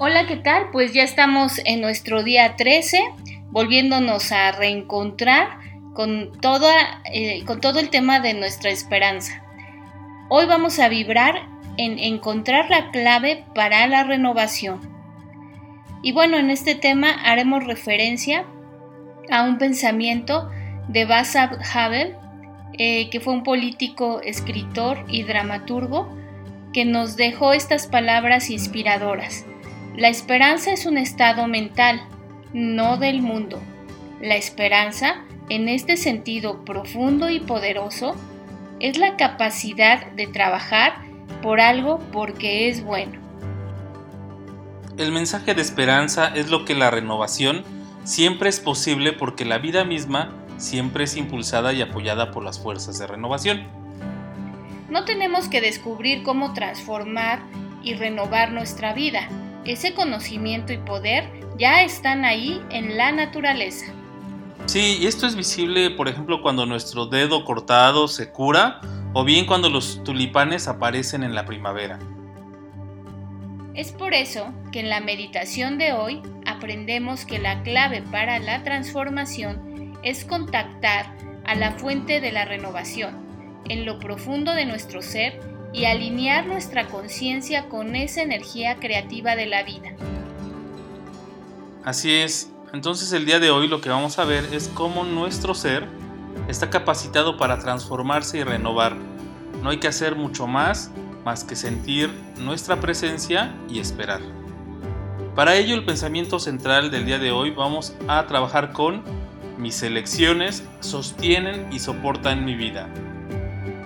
Hola, ¿qué tal? Pues ya estamos en nuestro día 13, volviéndonos a reencontrar con, toda, eh, con todo el tema de nuestra esperanza. Hoy vamos a vibrar en encontrar la clave para la renovación. Y bueno, en este tema haremos referencia a un pensamiento de Václav Havel, eh, que fue un político, escritor y dramaturgo, que nos dejó estas palabras inspiradoras. La esperanza es un estado mental, no del mundo. La esperanza, en este sentido profundo y poderoso, es la capacidad de trabajar por algo porque es bueno. El mensaje de esperanza es lo que la renovación siempre es posible porque la vida misma siempre es impulsada y apoyada por las fuerzas de renovación. No tenemos que descubrir cómo transformar y renovar nuestra vida, ese conocimiento y poder ya están ahí en la naturaleza. Sí, y esto es visible, por ejemplo, cuando nuestro dedo cortado se cura o bien cuando los tulipanes aparecen en la primavera. Es por eso que en la meditación de hoy aprendemos que la clave para la transformación es contactar a la fuente de la renovación en lo profundo de nuestro ser y alinear nuestra conciencia con esa energía creativa de la vida. Así es, entonces el día de hoy lo que vamos a ver es cómo nuestro ser está capacitado para transformarse y renovar. No hay que hacer mucho más más que sentir nuestra presencia y esperar. Para ello el pensamiento central del día de hoy vamos a trabajar con mis elecciones sostienen y soportan mi vida.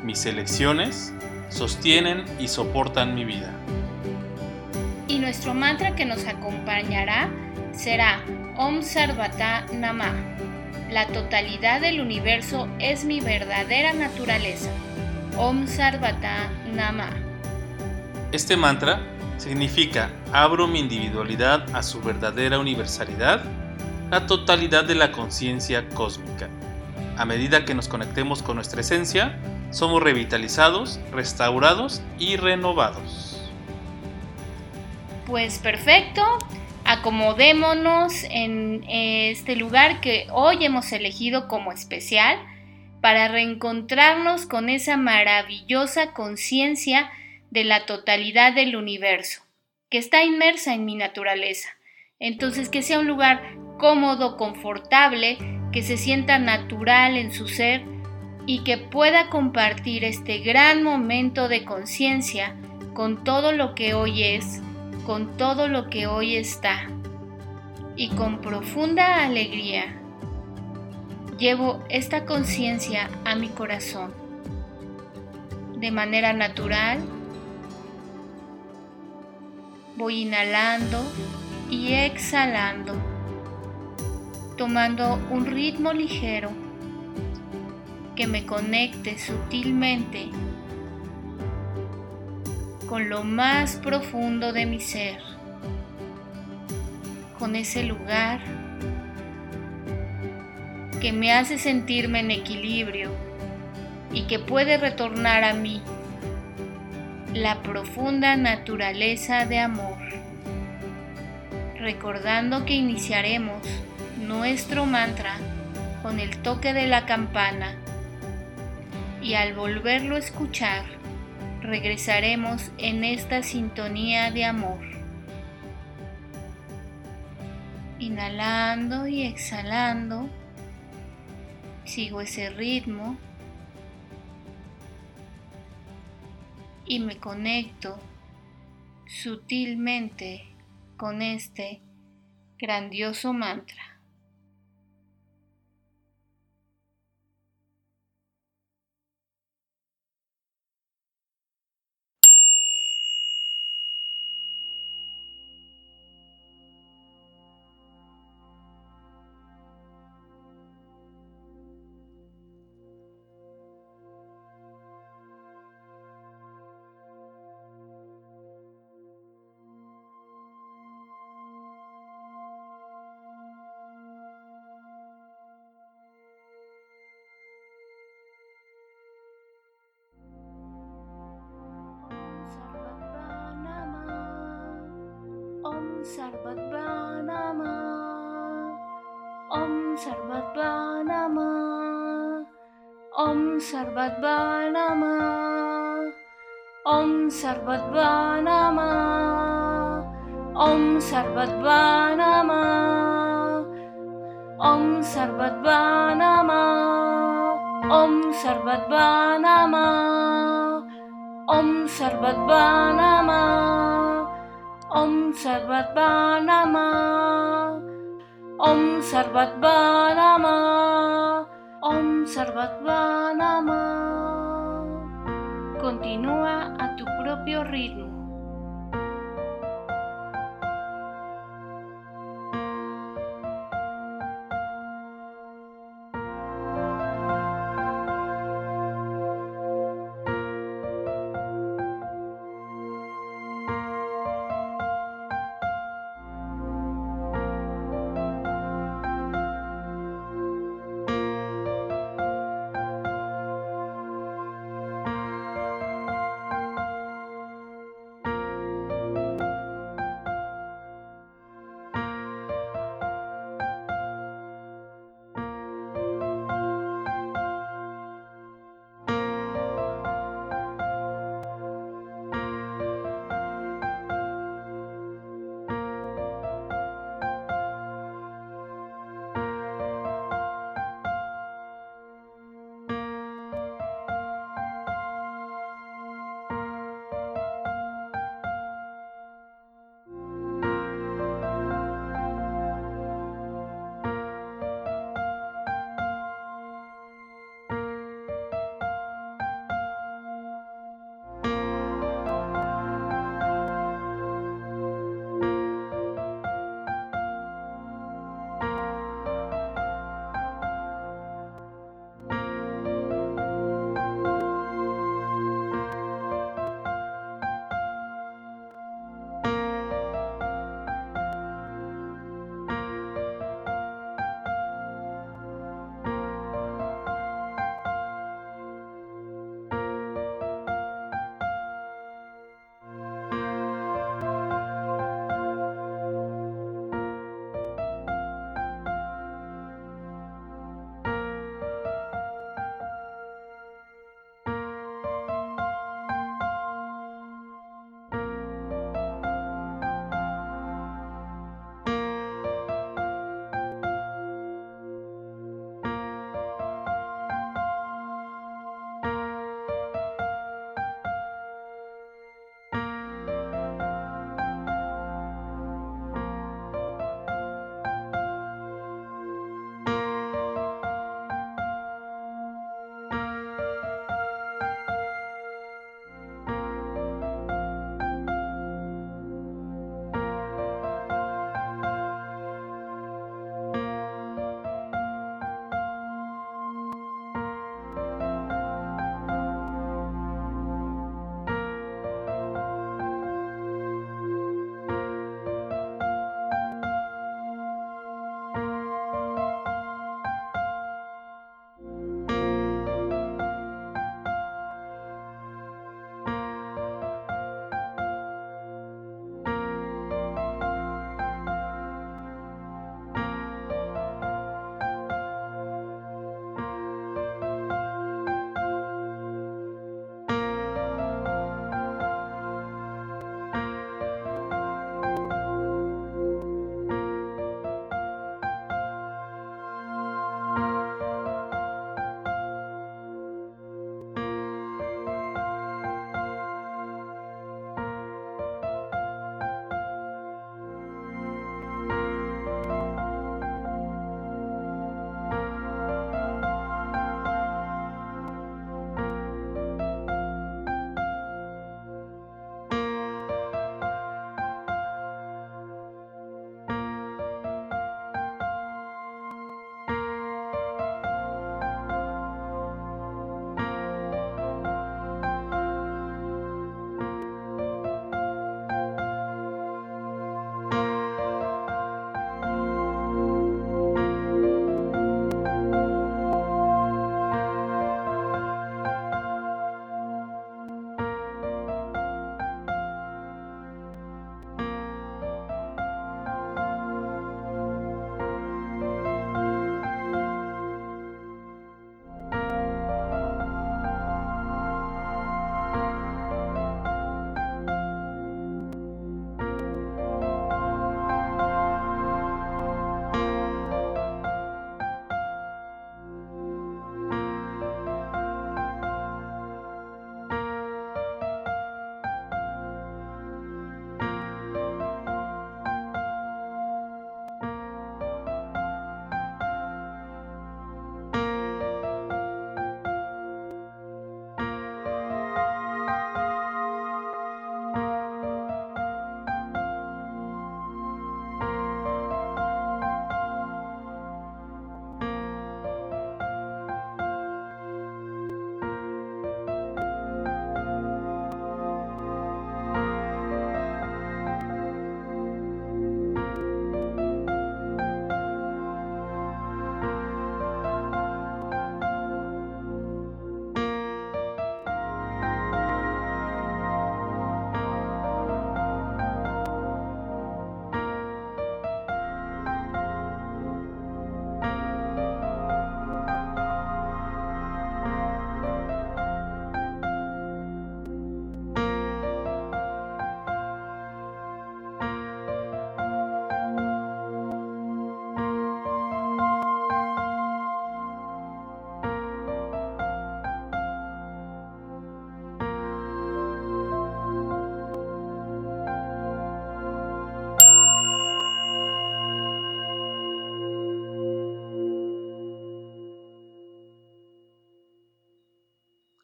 Mis elecciones sostienen y soportan mi vida. Y nuestro mantra que nos acompañará será Om Sarvata Nama. La totalidad del universo es mi verdadera naturaleza. Om Sarvata Nama. Este mantra significa abro mi individualidad a su verdadera universalidad, la totalidad de la conciencia cósmica. A medida que nos conectemos con nuestra esencia, somos revitalizados, restaurados y renovados. Pues perfecto, acomodémonos en este lugar que hoy hemos elegido como especial para reencontrarnos con esa maravillosa conciencia de la totalidad del universo, que está inmersa en mi naturaleza. Entonces que sea un lugar cómodo, confortable, que se sienta natural en su ser y que pueda compartir este gran momento de conciencia con todo lo que hoy es, con todo lo que hoy está. Y con profunda alegría llevo esta conciencia a mi corazón. De manera natural, voy inhalando y exhalando, tomando un ritmo ligero que me conecte sutilmente con lo más profundo de mi ser, con ese lugar que me hace sentirme en equilibrio y que puede retornar a mí la profunda naturaleza de amor, recordando que iniciaremos nuestro mantra con el toque de la campana y al volverlo a escuchar, regresaremos en esta sintonía de amor. Inhalando y exhalando, sigo ese ritmo y me conecto sutilmente con este grandioso mantra. सर्वद्वा नमः सर्वद्वा नमः ॐ सर्वद्वा नमः ॐ सर्वद्वा नमः ॐ सर्वद्वा नमः ॐ सर्वद्वा नमः ॐ सर्वद्वा नमः ॐ सर्वद्वा नमः Om Sarvat Banama. Om Sarvat Banama. Om Sarvat Banama. Continúa a tu propio ritmo.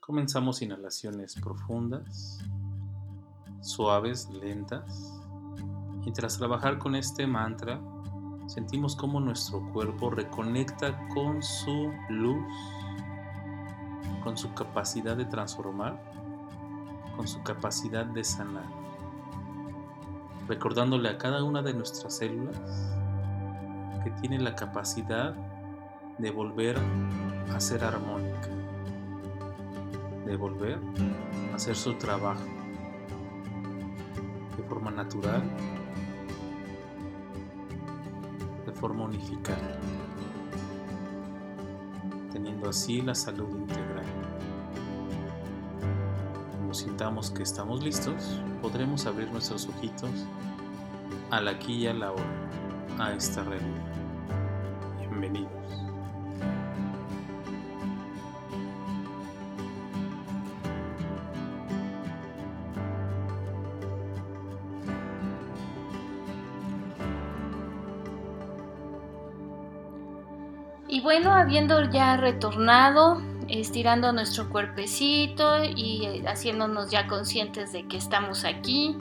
Comenzamos inhalaciones profundas, suaves, lentas. Y tras trabajar con este mantra, sentimos cómo nuestro cuerpo reconecta con su luz, con su capacidad de transformar, con su capacidad de sanar. Recordándole a cada una de nuestras células que tiene la capacidad de volver a ser armónica de volver a hacer su trabajo de forma natural, de forma unificada, teniendo así la salud integral. Cuando sintamos que estamos listos, podremos abrir nuestros ojitos al aquí y a la hora, a esta realidad. Bienvenidos. Bueno, habiendo ya retornado, estirando nuestro cuerpecito y eh, haciéndonos ya conscientes de que estamos aquí,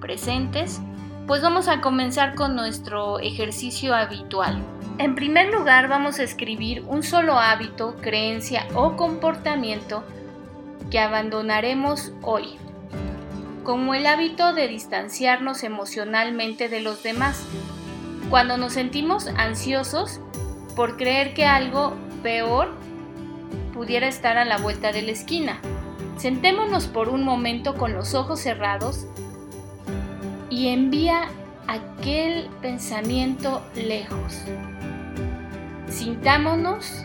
presentes, pues vamos a comenzar con nuestro ejercicio habitual. En primer lugar, vamos a escribir un solo hábito, creencia o comportamiento que abandonaremos hoy, como el hábito de distanciarnos emocionalmente de los demás. Cuando nos sentimos ansiosos, por creer que algo peor pudiera estar a la vuelta de la esquina. Sentémonos por un momento con los ojos cerrados y envía aquel pensamiento lejos. Sintámonos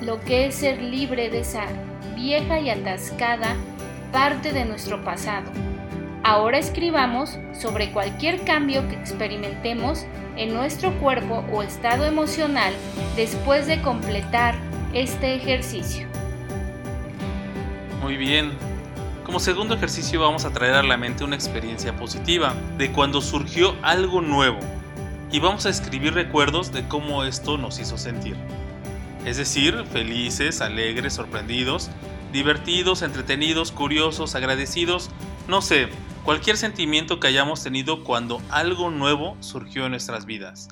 lo que es ser libre de esa vieja y atascada parte de nuestro pasado. Ahora escribamos sobre cualquier cambio que experimentemos en nuestro cuerpo o estado emocional después de completar este ejercicio. Muy bien. Como segundo ejercicio vamos a traer a la mente una experiencia positiva de cuando surgió algo nuevo y vamos a escribir recuerdos de cómo esto nos hizo sentir. Es decir, felices, alegres, sorprendidos, divertidos, entretenidos, curiosos, agradecidos, no sé, cualquier sentimiento que hayamos tenido cuando algo nuevo surgió en nuestras vidas.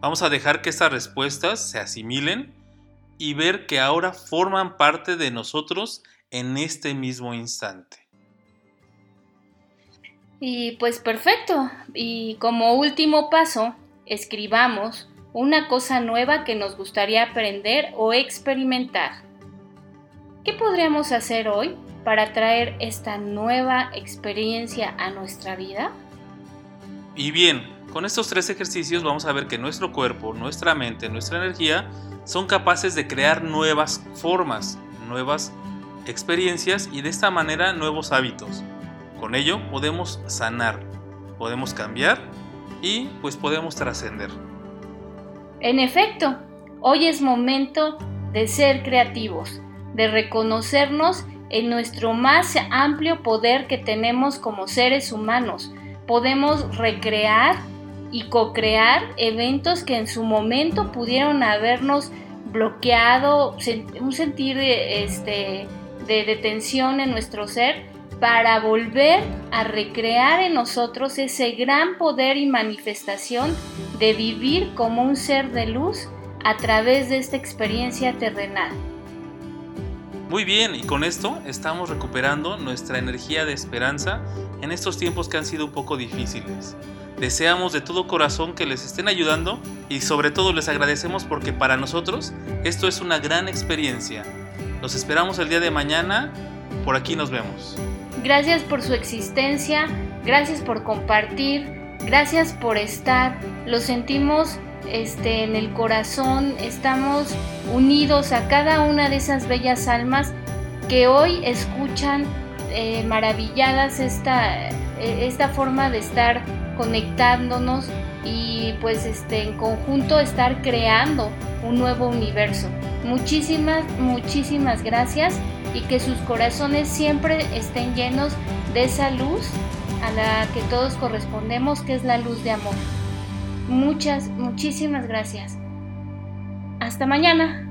Vamos a dejar que estas respuestas se asimilen y ver que ahora forman parte de nosotros en este mismo instante. Y pues perfecto. Y como último paso, escribamos una cosa nueva que nos gustaría aprender o experimentar. ¿Qué podríamos hacer hoy para traer esta nueva experiencia a nuestra vida? Y bien, con estos tres ejercicios vamos a ver que nuestro cuerpo, nuestra mente, nuestra energía son capaces de crear nuevas formas, nuevas experiencias y de esta manera nuevos hábitos. Con ello podemos sanar, podemos cambiar y pues podemos trascender. En efecto, hoy es momento de ser creativos, de reconocernos en nuestro más amplio poder que tenemos como seres humanos. Podemos recrear y co-crear eventos que en su momento pudieron habernos bloqueado, un sentir de, este, de detención en nuestro ser, para volver a recrear en nosotros ese gran poder y manifestación de vivir como un ser de luz a través de esta experiencia terrenal. Muy bien, y con esto estamos recuperando nuestra energía de esperanza en estos tiempos que han sido un poco difíciles. Deseamos de todo corazón que les estén ayudando y sobre todo les agradecemos porque para nosotros esto es una gran experiencia. Los esperamos el día de mañana, por aquí nos vemos. Gracias por su existencia, gracias por compartir, gracias por estar. Lo sentimos este, en el corazón, estamos unidos a cada una de esas bellas almas que hoy escuchan eh, maravilladas esta, eh, esta forma de estar conectándonos y pues este, en conjunto estar creando un nuevo universo. Muchísimas, muchísimas gracias y que sus corazones siempre estén llenos de esa luz a la que todos correspondemos, que es la luz de amor. Muchas, muchísimas gracias. Hasta mañana.